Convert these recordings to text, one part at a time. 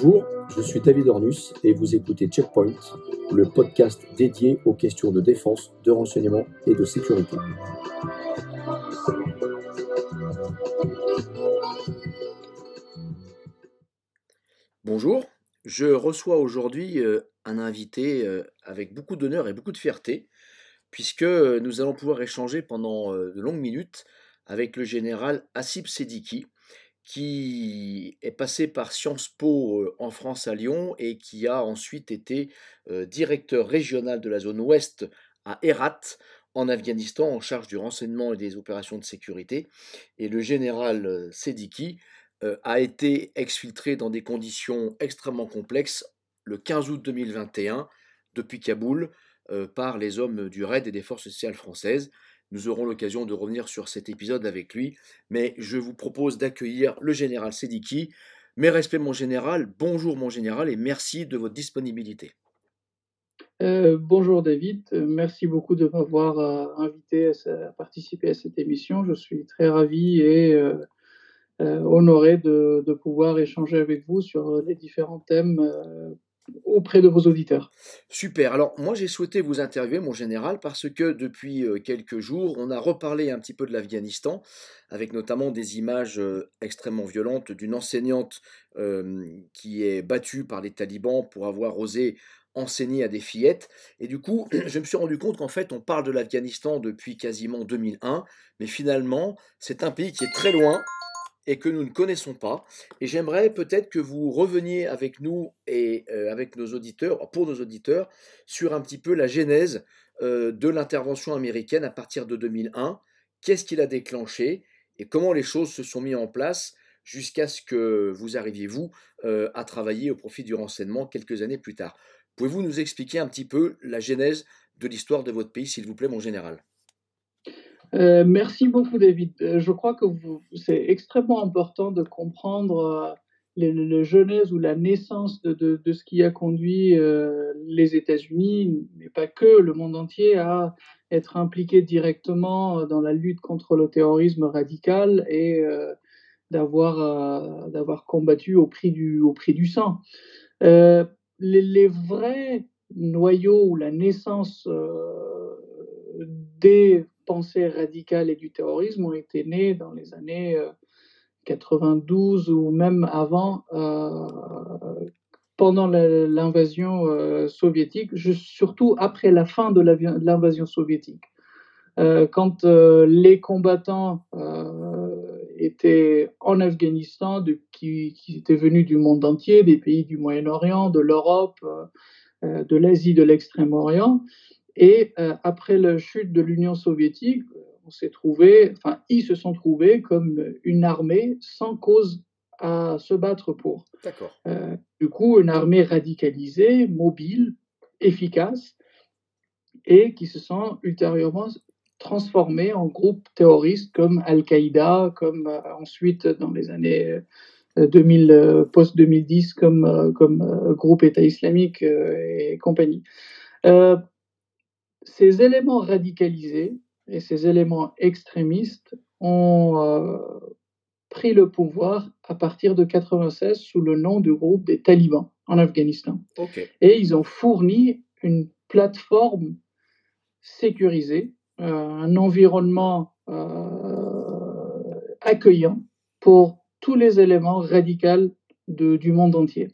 Bonjour, je suis David Ornus et vous écoutez Checkpoint, le podcast dédié aux questions de défense, de renseignement et de sécurité. Bonjour, je reçois aujourd'hui euh, un invité euh, avec beaucoup d'honneur et beaucoup de fierté, puisque nous allons pouvoir échanger pendant euh, de longues minutes avec le général Assib Sediki, qui est passé par Sciences Po en France à Lyon et qui a ensuite été directeur régional de la zone ouest à Herat, en Afghanistan, en charge du renseignement et des opérations de sécurité. Et le général Sediki a été exfiltré dans des conditions extrêmement complexes le 15 août 2021 depuis Kaboul par les hommes du RAID et des forces spéciales françaises. Nous aurons l'occasion de revenir sur cet épisode avec lui, mais je vous propose d'accueillir le général Sediki. Mes respects, mon général, bonjour, mon général, et merci de votre disponibilité. Euh, bonjour David, euh, merci beaucoup de m'avoir euh, invité à, participer à cette émission. Je suis très ravi et honoré de, de, pouvoir échanger avec vous sur les différents thèmes auprès de vos auditeurs. Super. Alors moi j'ai souhaité vous interviewer, mon général, parce que depuis euh, quelques jours, on a reparlé un petit peu de l'Afghanistan, avec notamment des images euh, extrêmement violentes d'une enseignante euh, qui est battue par les talibans pour avoir osé enseigner à des fillettes. Et du coup, je me suis rendu compte qu'en fait, on parle de l'Afghanistan depuis quasiment 2001, mais finalement, c'est un pays qui est très loin et que nous ne connaissons pas. Et j'aimerais peut-être que vous reveniez avec nous et euh, avec nos auditeurs, pour nos auditeurs, sur un petit peu la genèse euh, de l'intervention américaine à partir de 2001. Qu'est-ce qui l'a déclenché et comment les choses se sont mises en place jusqu'à ce que vous arriviez, vous, euh, à travailler au profit du renseignement quelques années plus tard. Pouvez-vous nous expliquer un petit peu la genèse de l'histoire de votre pays, s'il vous plaît, mon général? Euh, merci beaucoup, David. Euh, je crois que c'est extrêmement important de comprendre euh, le, genèse ou la naissance de, ce qui a conduit les États-Unis, mais pas que, le monde entier, à être impliqué directement dans la lutte contre le terrorisme radical et d'avoir d'avoir combattu au prix du, au prix du sang. Les, vrais noyaux ou la naissance des pensée radicale et du terrorisme ont été nés dans les années 92 euh, ou même avant, euh, pendant l'invasion euh, soviétique, surtout après la fin de l'invasion soviétique. quand les combattants étaient en Afghanistan, qui, étaient venus du monde entier, des pays du Moyen-Orient, de l'Europe, de l'Asie, de l'Extrême-Orient, et euh, après la chute de l'Union soviétique, on s'est trouvé, enfin, ils se sont trouvés comme une armée sans cause à se battre pour. Euh, du coup, une armée radicalisée, mobile, efficace, et qui se sont ultérieurement transformés en groupes terroristes comme Al-Qaïda, comme euh, ensuite dans les années 2000, post-2010, comme, comme groupe État islamique et compagnie ces éléments radicalisés et ces éléments extrémistes ont euh, pris le pouvoir à partir de 96 sous le nom du groupe des talibans en Afghanistan. Et ils ont fourni une plateforme sécurisée, euh, un environnement euh, accueillant pour tous les éléments radicaux du monde entier.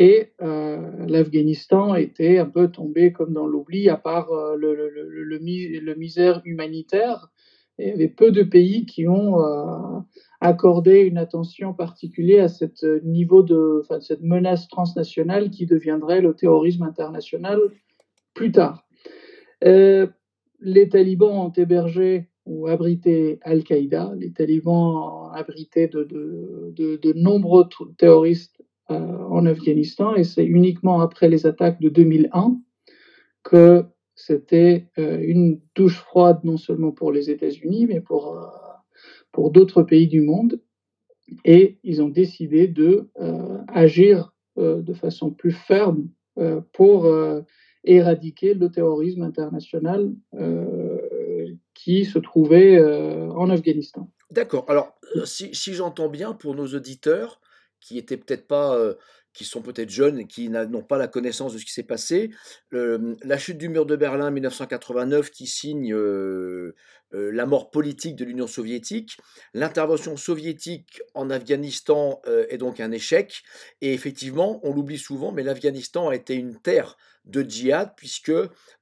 Et euh, l'Afghanistan était un peu tombé comme dans l'oubli, à part euh, le, misère humanitaire. il y avait peu de pays qui ont euh, accordé une attention particulière à ce niveau de, enfin, cette menace transnationale qui deviendrait le terrorisme international plus tard. les talibans ont hébergé ou abrité Al-Qaïda. Les talibans abrité de, de, nombreux terroristes euh, en Afghanistan et c'est uniquement après les attaques de 2001 que c'était euh, une douche froide non seulement pour les États-Unis mais pour, euh, pour d'autres pays du monde et ils ont décidé de agir de façon plus ferme pour éradiquer le terrorisme international qui se trouvait en Afghanistan. D'accord. Alors, si j'entends bien, pour nos auditeurs, qui étaient peut-être pas, qui sont peut-être jeunes et qui n'ont pas la connaissance de ce qui s'est passé. la chute du mur de Berlin 1989 qui signe la mort politique de l'Union soviétique. L'intervention soviétique en Afghanistan est donc un échec. Et effectivement, on l'oublie souvent, mais l'Afghanistan a été une terre de djihad puisque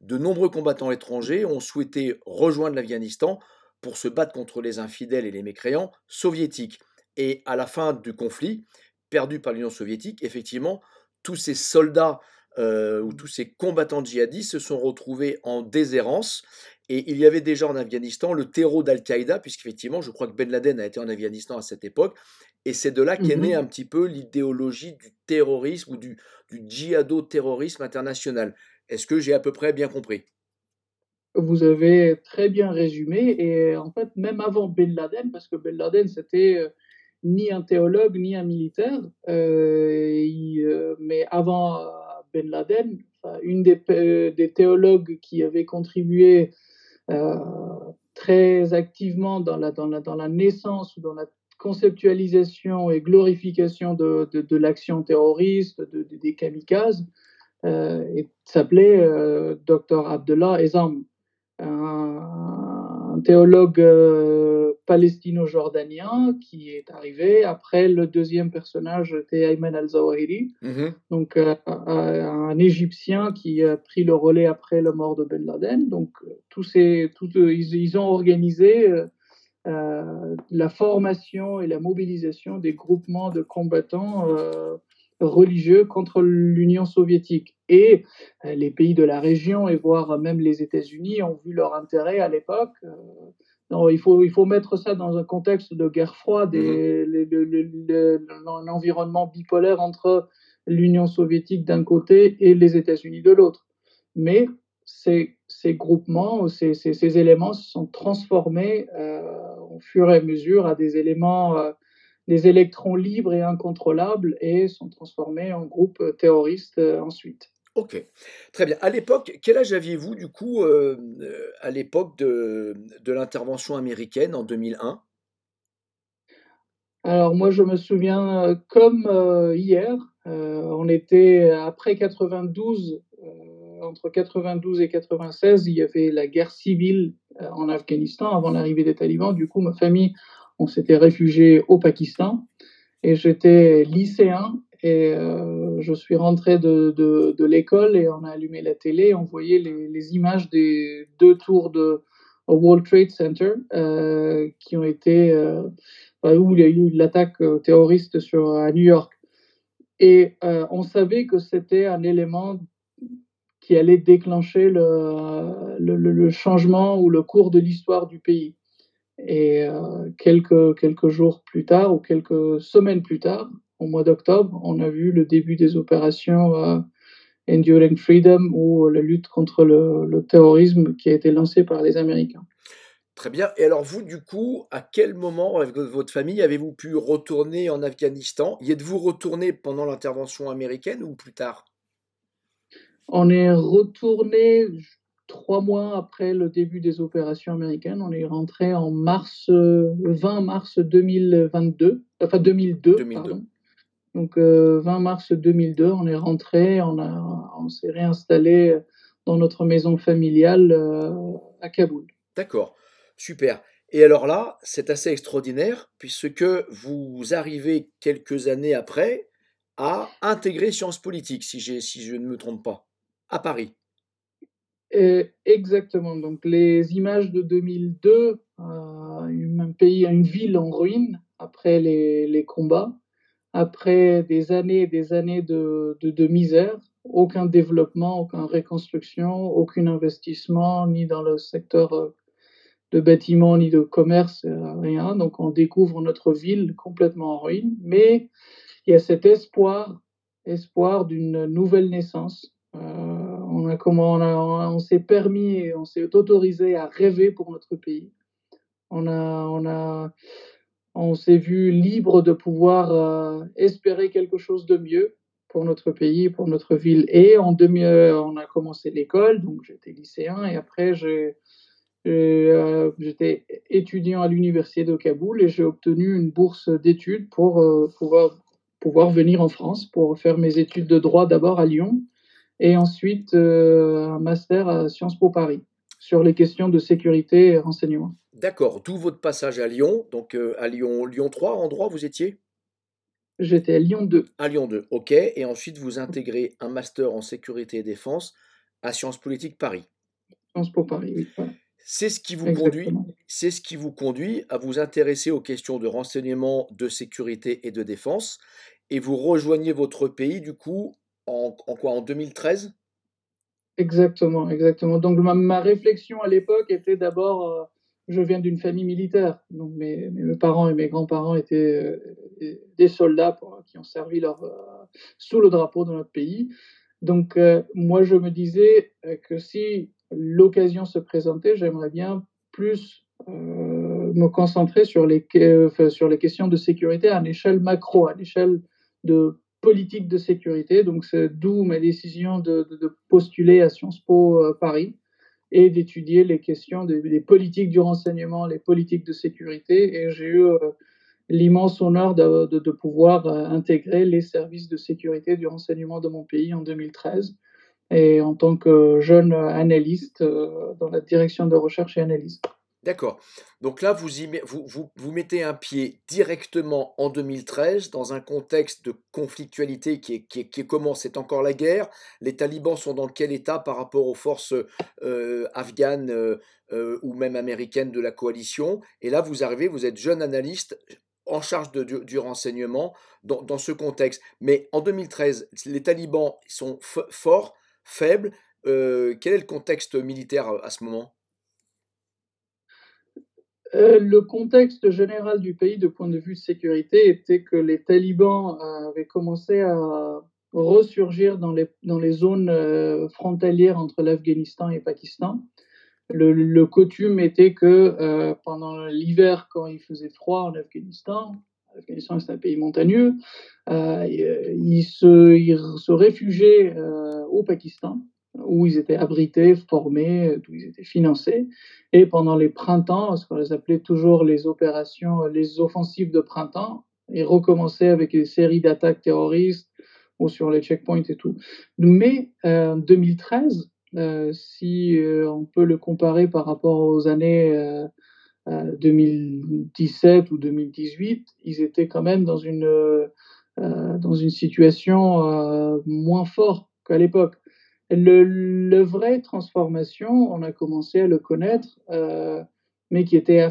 de nombreux combattants étrangers ont souhaité rejoindre l'Afghanistan pour se battre contre les infidèles et les mécréants soviétiques. Et à la fin du conflit, perdu par l'Union soviétique, effectivement, tous ces soldats euh, ou tous ces combattants djihadistes se sont retrouvés en déshérence. Et il y avait déjà en Afghanistan le terreau d'Al-Qaïda, puisqu'effectivement, je crois que Ben Laden a été en Afghanistan à cette époque. Et c'est de là qu'est née Mhm. un petit peu l'idéologie du terrorisme ou du, du djihado-terrorisme international. Est-ce que j'ai à peu près bien compris? Vous avez très bien résumé. Et en fait, même avant Ben Laden, parce que Ben Laden, c'était euh, ni un théologue, ni un militaire, euh, euh, mais avant euh, Ben Laden, une des, théologues qui avait contribué très activement dans la, naissance ou dans la conceptualisation et glorification de, l'action terroriste, de, de, des kamikazes, s'appelait Dr Abdullah Ezam, un, théologue palestino-jordanien qui est arrivé après le deuxième personnage était Ayman al-Zawahiri, Mhm. donc euh, un Égyptien qui a pris le relais après la mort de Ben Laden. Donc euh, tous ces, tous, ils, ils, ont organisé euh, la formation et la mobilisation des groupements de combattants euh, religieux contre l'Union soviétique. Et euh, les pays de la région, et voire même les États-Unis, ont vu leur intérêt à l'époque. Non, il, faut, il faut mettre ça dans un contexte de guerre froide et Mhm. l'environnement bipolaire entre l'Union soviétique d'un côté et les États-Unis de l'autre. Mais ces, ces groupements, ces, ces, ces, éléments se sont transformés euh, au fur et à mesure à des éléments, euh, des électrons libres et incontrôlables et sont transformés en groupes terroristes euh, ensuite. Ok, très bien. À l'époque, quel âge aviez-vous du coup euh, à l'époque de, de l'intervention américaine en 2001 Alors moi, je me souviens euh, comme euh, hier, on était après 92 entre 92 et 96, il y avait la guerre civile euh, en Afghanistan avant l'arrivée des talibans. Du coup, ma famille, on s'était réfugié au Pakistan et j'étais lycéen et euh, je suis rentré de, l'école et on a allumé la télé. On voyait les, images des deux tours de World Trade Center euh, qui ont été euh, où il y a eu l'attaque terroriste à New York. Et on savait que c'était un élément qui allait déclencher le, changement ou le cours de l'histoire du pays. Et quelques jours plus tard ou quelques semaines plus tard, au mois d'octobre, on a vu le début des opérations euh, Enduring Freedom ou la lutte contre le, le, terrorisme qui a été lancée par les Américains. Très bien. Et alors vous, du coup, à quel moment, avec votre famille, avez-vous pu retourner en Afghanistan? Y êtes-vous retourné pendant l'intervention américaine ou plus tard? On est retourné trois mois après le début des opérations américaines. On est rentré en mars, 20 mars 2022, enfin 2002, 2002. pardon. Donc euh, 20 mars 2002, on est rentré, on, a, on s'est réinstallé dans notre maison familiale euh, à Kaboul. D'accord, super. Et alors là, c'est assez extraordinaire puisque vous arrivez quelques années après à intégrer sciences politiques, si, si je ne me trompe pas à Paris. Et exactement. Donc les images de 2002, euh, un pays, une ville en ruine après les, les, combats, après des années et des années de, misère, aucun développement, aucune reconstruction, aucun investissement, ni dans le secteur euh, de bâtiment, ni de commerce, euh, rien. Donc on découvre notre ville complètement en ruine, mais il y a cet espoir, espoir d'une nouvelle naissance, euh, on a comment on s'est permis, on s'est autorisé à rêver pour notre pays. On a, on a, on s'est vu libre de pouvoir euh, espérer quelque chose de mieux pour notre pays, pour notre ville. Et en demi, on a commencé l'école, donc j'étais lycéen, et après euh, j'étais étudiant à l'université de Kaboul et j'ai obtenu une bourse d'études pour euh, pouvoir pouvoir venir en France pour faire mes études de droit d'abord à Lyon et ensuite un master à Sciences Po Paris sur les questions de sécurité et renseignement. D'accord, d'où votre passage à Lyon, donc à Lyon, Lyon 3, en droit, vous étiez? J'étais à Lyon 2. À Lyon 2, ok. Et ensuite, vous intégrez un master en sécurité et défense à Sciences Politiques Paris. Sciences Po Paris, oui. C'est ce qui vous conduit, c'est ce qui vous conduit à vous intéresser aux questions de renseignement, de sécurité et de défense, et vous rejoignez votre pays du coup en, quoi? En 2013 Exactement, exactement. Donc ma, réflexion à l'époque était d'abord, euh, je viens d'une famille militaire, donc mes, parents et mes grands-parents étaient euh, des soldats qui ont servi euh, sous le drapeau de notre pays. Donc moi je me disais que si l'occasion se présentait, j'aimerais bien plus me concentrer sur les, sur les questions de sécurité à l'échelle macro, à l'échelle de politique de sécurité. Donc, c'est d'où ma décision de, postuler à Sciences Po euh, Paris et d'étudier les questions des, politiques du renseignement, les politiques de sécurité. Et j'ai eu euh, l'immense honneur de, pouvoir intégrer les services de sécurité du renseignement de mon pays en 2013 et en tant que jeune analyste euh, dans la direction de recherche et analyse. D'accord. Donc là, vous, mettez un pied directement en 2013 dans un contexte de conflictualité qui, est, qui, commence, c'est encore la guerre. Les talibans sont dans quel état par rapport aux forces euh, afghanes euh, ou même américaines de la coalition? Et là, vous arrivez, vous êtes jeune analyste en charge du, renseignement dans, dans, ce contexte. Mais en 2013, les talibans sont forts faible. Euh, quel est le contexte militaire à, ce moment? Euh, le contexte général du pays de point de vue de sécurité était que les talibans avaient commencé à ressurgir dans les, dans les zones euh, frontalières entre l'Afghanistan et le Pakistan. Le, coutume était que pendant l'hiver, quand il faisait froid en Afghanistan, l'Afghanistan c'est un pays montagneux, ils, se, ils se réfugiaient au Pakistan, où ils étaient abrités, formés, où ils étaient financés. Et pendant les printemps, ce qu'on les appelait toujours les opérations, les offensives de printemps, ils recommençaient avec des séries d'attaques terroristes ou sur les checkpoints et tout. Mais en 2013, euh, si euh, on peut le comparer par rapport aux années 2017 euh, ou 2018, ils étaient quand même dans une, dans une situation moins forte qu'à l'époque. Le, le, vrai transformation, on a commencé à le connaître, euh, mais qui était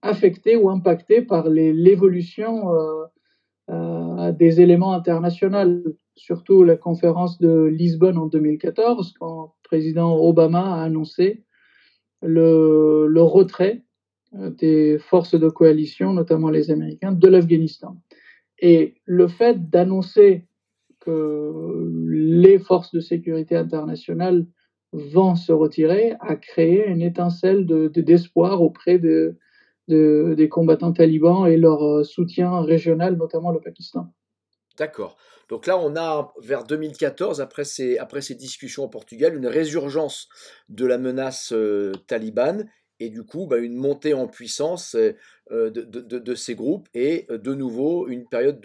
affecté ou impacté par l'évolution euh, euh, des éléments internationaux, surtout la conférence de Lisbonne en 2014, quand le président Obama a annoncé le, le retrait des forces de coalition, notamment les Américains, de l'Afghanistan. Et le fait d'annoncer que les forces de sécurité internationales vont se retirer a créé une étincelle d'espoir de, auprès de, des combattants talibans et leur euh, soutien régional, notamment le Pakistan. D'accord. Donc là, on a vers 2014, après ces, après ces discussions au Portugal, une résurgence de la menace euh, talibane et du coup bah, une montée en puissance euh, de, ces groupes et euh, de nouveau une période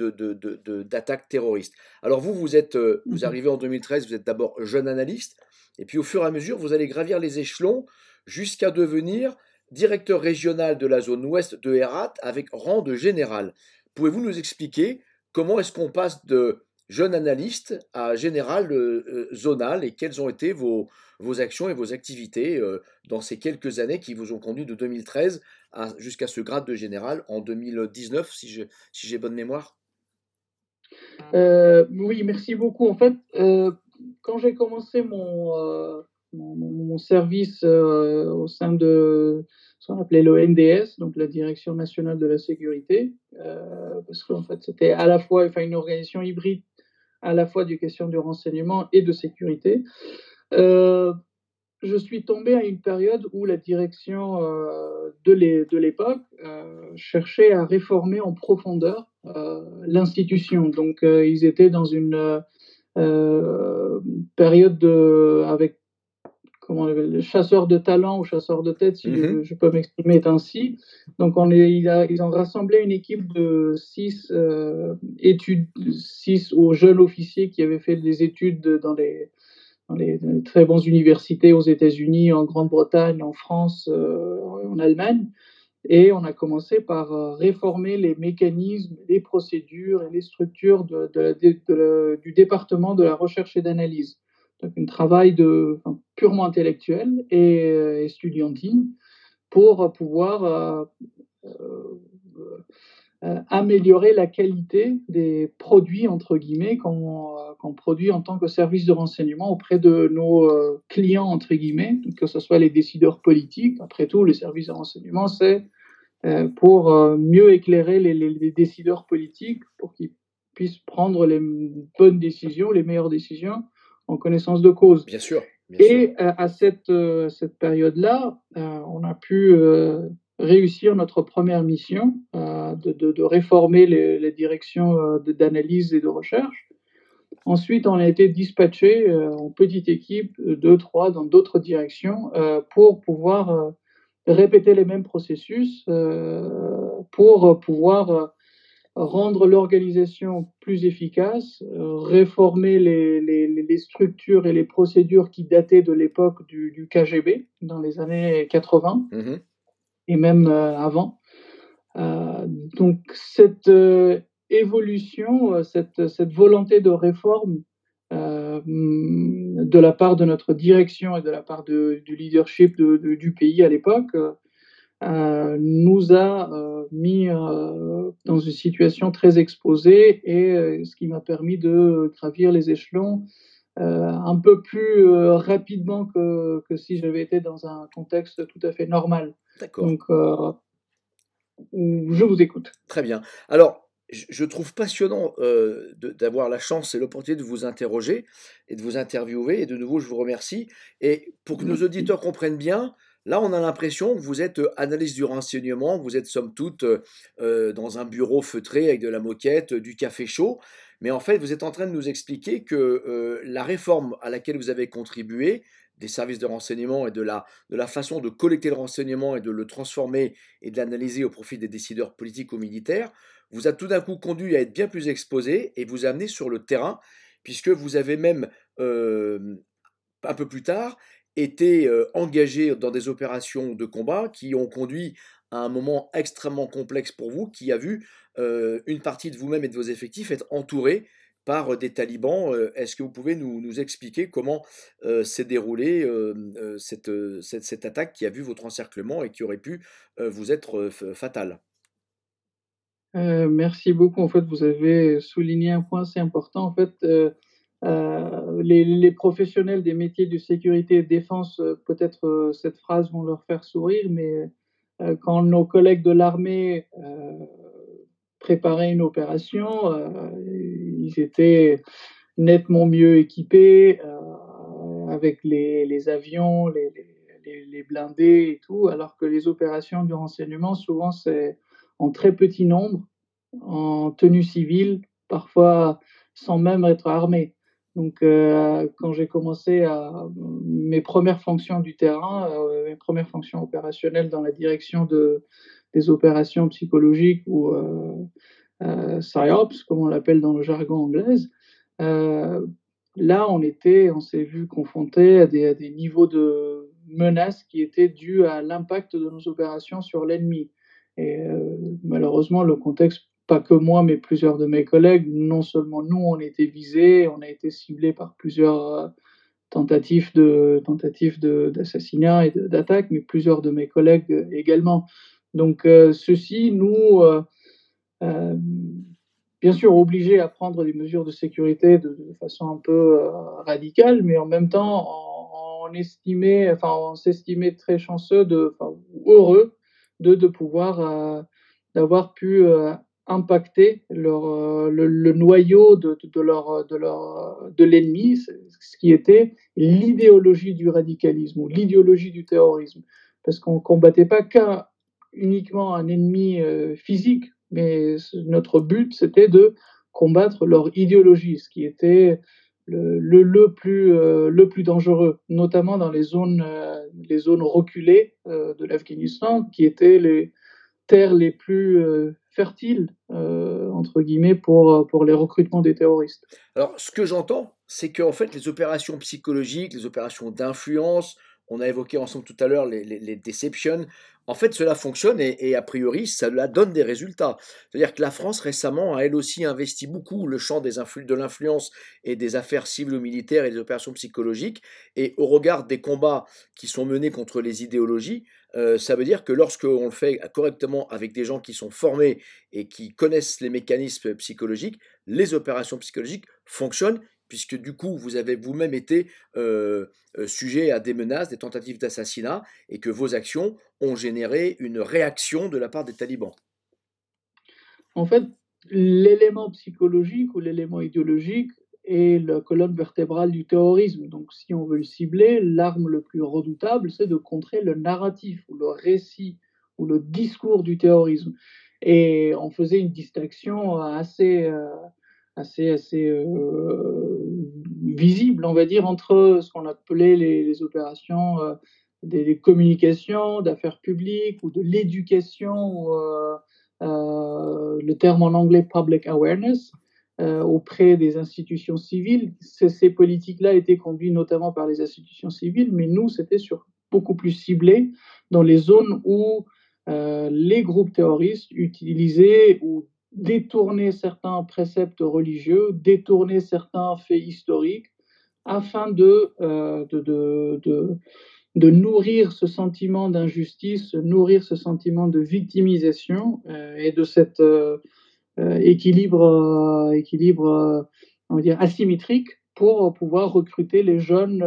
d'attaque terroriste. Alors vous, vous, êtes, euh, vous mmh arrivez en 2013, vous êtes d'abord jeune analyste, et puis au fur et à mesure, vous allez gravir les échelons jusqu'à devenir directeur régional de la zone ouest de Herat avec rang de général. Pouvez-vous nous expliquer comment est-ce qu'on passe de jeune analyste à général zonal et quelles ont été vos, vos actions et vos activités euh, dans ces quelques années qui vous ont conduit de 2013 jusqu'à ce grade de général en 2019, si j'ai si bonne mémoire? Euh, Oui, merci beaucoup. En fait, euh, quand j'ai commencé mon, mon, service au sein de ce qu'on appelait l'ONDS, donc la Direction nationale de la sécurité, parce qu'en fait, c'était à la fois une organisation hybride à la fois du question du renseignement et de sécurité. Euh, je suis tombé à une période où la direction euh, de l'époque euh, cherchait à réformer en profondeur l'institution. Donc, ils étaient dans une période de, avec comment chasseur de talent ou chasseur de tête, si Mhm. je, je peux m'exprimer ainsi. Donc, on est, il a- ils ont rassemblé une équipe de six euh, études, six aux jeunes officiers qui avaient fait des études dans les, dans les, dans les très bonnes universités aux États-Unis, en Grande-Bretagne, en France, euh, en Allemagne. Et on a commencé par euh, réformer les mécanismes, les procédures et les structures de- de de- du département de la recherche et d'analyse. Donc un travail de, purement intellectuel et euh, estudiantine pour pouvoir euh, euh, euh, améliorer la qualité des produits, entre guillemets, qu'on euh, produit en tant que service de renseignement auprès de nos euh, clients, entre guillemets, que ce soit les décideurs politiques. Après tout, les services de renseignement, c'est euh, pour euh, mieux éclairer les- les décideurs politiques, pour qu'ils puissent prendre les bonnes décisions, les meilleures décisions en connaissance de cause. Bien sûr. bien sûr. Et euh, à cette, euh, cette période-là, euh, on a pu réussir notre première mission de, de- de réformer les, les directions d'analyse et de recherche. Ensuite, on a été dispatché en petite équipe, deux, trois, dans d'autres directions, pour pouvoir répéter les mêmes processus, pour pouvoir rendre l'organisation plus efficace, euh, réformer les, les- les structures et les procédures qui dataient de l'époque du, du KGB, dans les années 80 Mhm. et même euh, avant. Euh, donc cette euh, évolution, cette, cette volonté de réforme euh, de la part de notre direction et de la part de- du leadership de- de- du pays à l'époque euh, nous a euh, mis euh, dans une situation très exposée et ce qui m'a permis de gravir les échelons un peu plus rapidement que, que si j'avais été dans un contexte tout à fait normal. D'accord. Donc, je vous écoute. Très bien. Alors, je trouve passionnant euh, d'avoir la chance et l'opportunité de vous interroger et de vous interviewer. Et de nouveau, je vous remercie. Et pour que nos auditeurs comprennent bien, là, on a l'impression que vous êtes euh, analyste du renseignement, vous êtes somme toute euh, euh, dans un bureau feutré avec de la moquette, du café chaud. Mais en fait, vous êtes en train de nous expliquer que la réforme à laquelle vous avez contribué, des services de renseignement et de la, de la façon de collecter le renseignement et de le transformer et de l'analyser au profit des décideurs politiques ou militaires, vous a tout d'un coup conduit à être bien plus exposé et vous a amené sur le terrain, puisque vous avez même, un peu plus tard, été euh, engagé dans des opérations de combat qui ont conduit à un moment extrêmement complexe pour vous, qui a vu euh, une partie de vous-même et de vos effectifs être entourés par euh, des talibans. Est-ce que vous pouvez nous, expliquer comment s'est déroulée cette, cette, attaque qui a vu votre encerclement et qui aurait pu vous être fatale? Merci beaucoup. En fait, vous avez souligné un point assez important. En fait, euh, les, les professionnels des métiers de sécurité et défense, euh, peut-être euh, cette phrase vont leur faire sourire, mais euh, quand nos collègues de l'armée euh, préparaient une opération, ils étaient nettement mieux équipés, avec les, les avions, les, les, blindés et tout, alors que les opérations du renseignement, souvent, c'est en très petit nombre, en tenue civile, parfois sans même être armé. Donc, euh, quand j'ai commencé à mes premières fonctions du terrain, euh, mes premières fonctions opérationnelles dans la direction de, des opérations psychologiques ou euh, euh, psyops, comme on l'appelle dans le jargon anglais, là, on était, on s'est vu confronté à des, à des niveaux de menaces qui étaient dus à l'impact de nos opérations sur l'ennemi. Et malheureusement, le contexte, pas que moi, mais plusieurs de mes collègues, non seulement nous, on été visés, on a été ciblés par plusieurs euh, tentatives de tentatives d'assassinat et d'attaque, mais plusieurs de mes collègues euh, également. Donc, euh, ceci nous, bien sûr, obligés à prendre des mesures de sécurité de, façon un peu radicale, mais en même temps, on, enfin, on s'estimait très chanceux, de, heureux de, de pouvoir, d'avoir pu impacter euh, le, noyau de, l'ennemi, ce qui était l'idéologie du radicalisme ou l'idéologie du terrorisme. Parce qu'on ne combattait pas qu'un uniquement un ennemi euh, physique, mais notre but, c'était de combattre leur idéologie, ce qui était le, plus, le plus dangereux, notamment dans les zones, les zones reculées de l'Afghanistan, qui étaient les terres les plus fertiles, entre guillemets, pour, pour les recrutements des terroristes. Alors, ce que j'entends, c'est qu'en fait, les opérations psychologiques, les opérations d'influence, on a évoqué ensemble tout à l'heure les, les, deceptions. En fait, cela fonctionne et, a priori, cela donne des résultats. C'est-à-dire que la France récemment a elle aussi investi beaucoup le champ des de l'influence et des affaires civiles ou militaires et des opérations psychologiques. Et au regard des combats qui sont menés contre les idéologies, euh, ça veut dire que lorsque on le fait correctement avec des gens qui sont formés et qui connaissent les mécanismes psychologiques, les opérations psychologiques fonctionnent puisque du coup, vous avez vous-même été euh, euh, sujet à des menaces, des tentatives d'assassinat, et que vos actions ont généré une réaction de la part des talibans. En fait, l'élément psychologique ou l'élément idéologique est la colonne vertébrale du terrorisme. Donc, si on veut le cibler, l'arme le plus redoutable, c'est de contrer le narratif ou le récit ou le discours du terrorisme. Et on faisait une distinction assez, euh, assez, assez euh, visible, on va dire, entre ce qu'on appelait les, opérations euh, des, communications, d'affaires publiques ou de l'éducation, le terme en anglais public awareness, auprès des institutions civiles. Ces, politiques-là étaient conduites notamment par les institutions civiles, mais nous, c'était sur beaucoup plus ciblé dans les zones où les groupes terroristes utilisaient ou détourner certains préceptes religieux, détourner certains faits historiques, afin de, euh, de, de, nourrir ce sentiment d'injustice, nourrir ce sentiment de victimisation euh, et de cet euh, équilibre, équilibre va dire, asymétrique pour pouvoir recruter les jeunes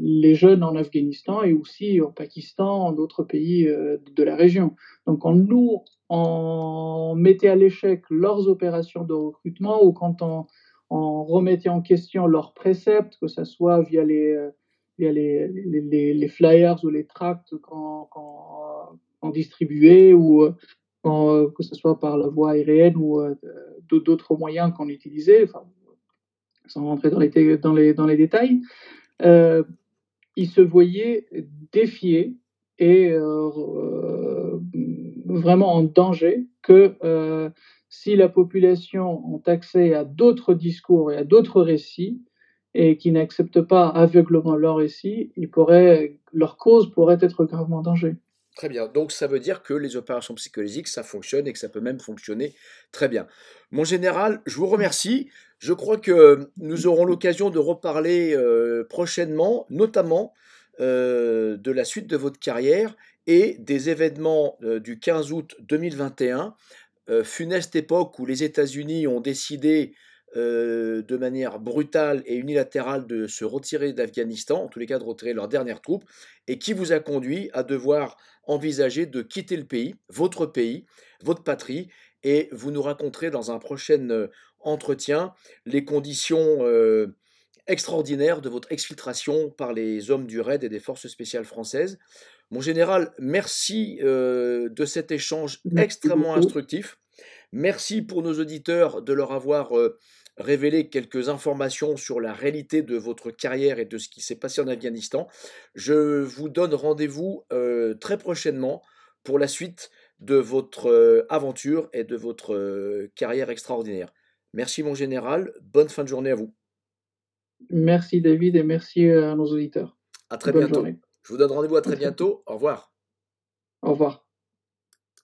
les jeunes en Afghanistan et aussi au Pakistan, en d'autres pays de la région. Donc, on, nous, on mettait à l'échec leurs opérations de recrutement ou quand on, remettait en question leurs préceptes, que ce soit via les, euh, via les, les, flyers ou les tracts qu'on distribuait ou euh, euh, que ce soit par la voie aérienne ou d'autres moyens qu'on utilisait, sans rentrer dans les, détails, ils se voyaient défiés et vraiment en danger que euh, si la population a accès à d'autres discours et à d'autres récits et qui n'acceptent pas aveuglement leurs récits, ils pourraient, leur cause pourrait être gravement en danger. Très bien. Donc ça veut dire que les opérations psychologiques, ça fonctionne et que ça peut même fonctionner très bien. Mon général, je vous remercie. Je crois que nous aurons l'occasion de reparler euh, prochainement, notamment euh, de la suite de votre carrière et des événements euh, du 15 août 2021, euh, funeste époque où les États-Unis ont décidé euh, de manière brutale et unilatérale de se retirer d'Afghanistan, en tous les cas de retirer leurs dernières troupes, et qui vous a conduit à devoir envisager de quitter le pays, votre pays, votre patrie, et vous nous raconterez dans un prochain entretien les conditions extraordinaires de votre exfiltration par les hommes du RAID et des forces spéciales françaises. Mon général, merci euh, de cet échange extrêmement instructif. Merci pour nos auditeurs de leur avoir euh, révélé quelques informations sur la réalité de votre carrière et de ce qui s'est passé en Afghanistan. Je vous donne rendez-vous euh, très prochainement pour la suite de votre aventure et de votre carrière extraordinaire. Merci mon général, bonne fin de journée à vous. Merci David et merci à nos auditeurs. À très bientôt. Je vous donne rendez-vous à très bientôt. Au revoir. Au revoir.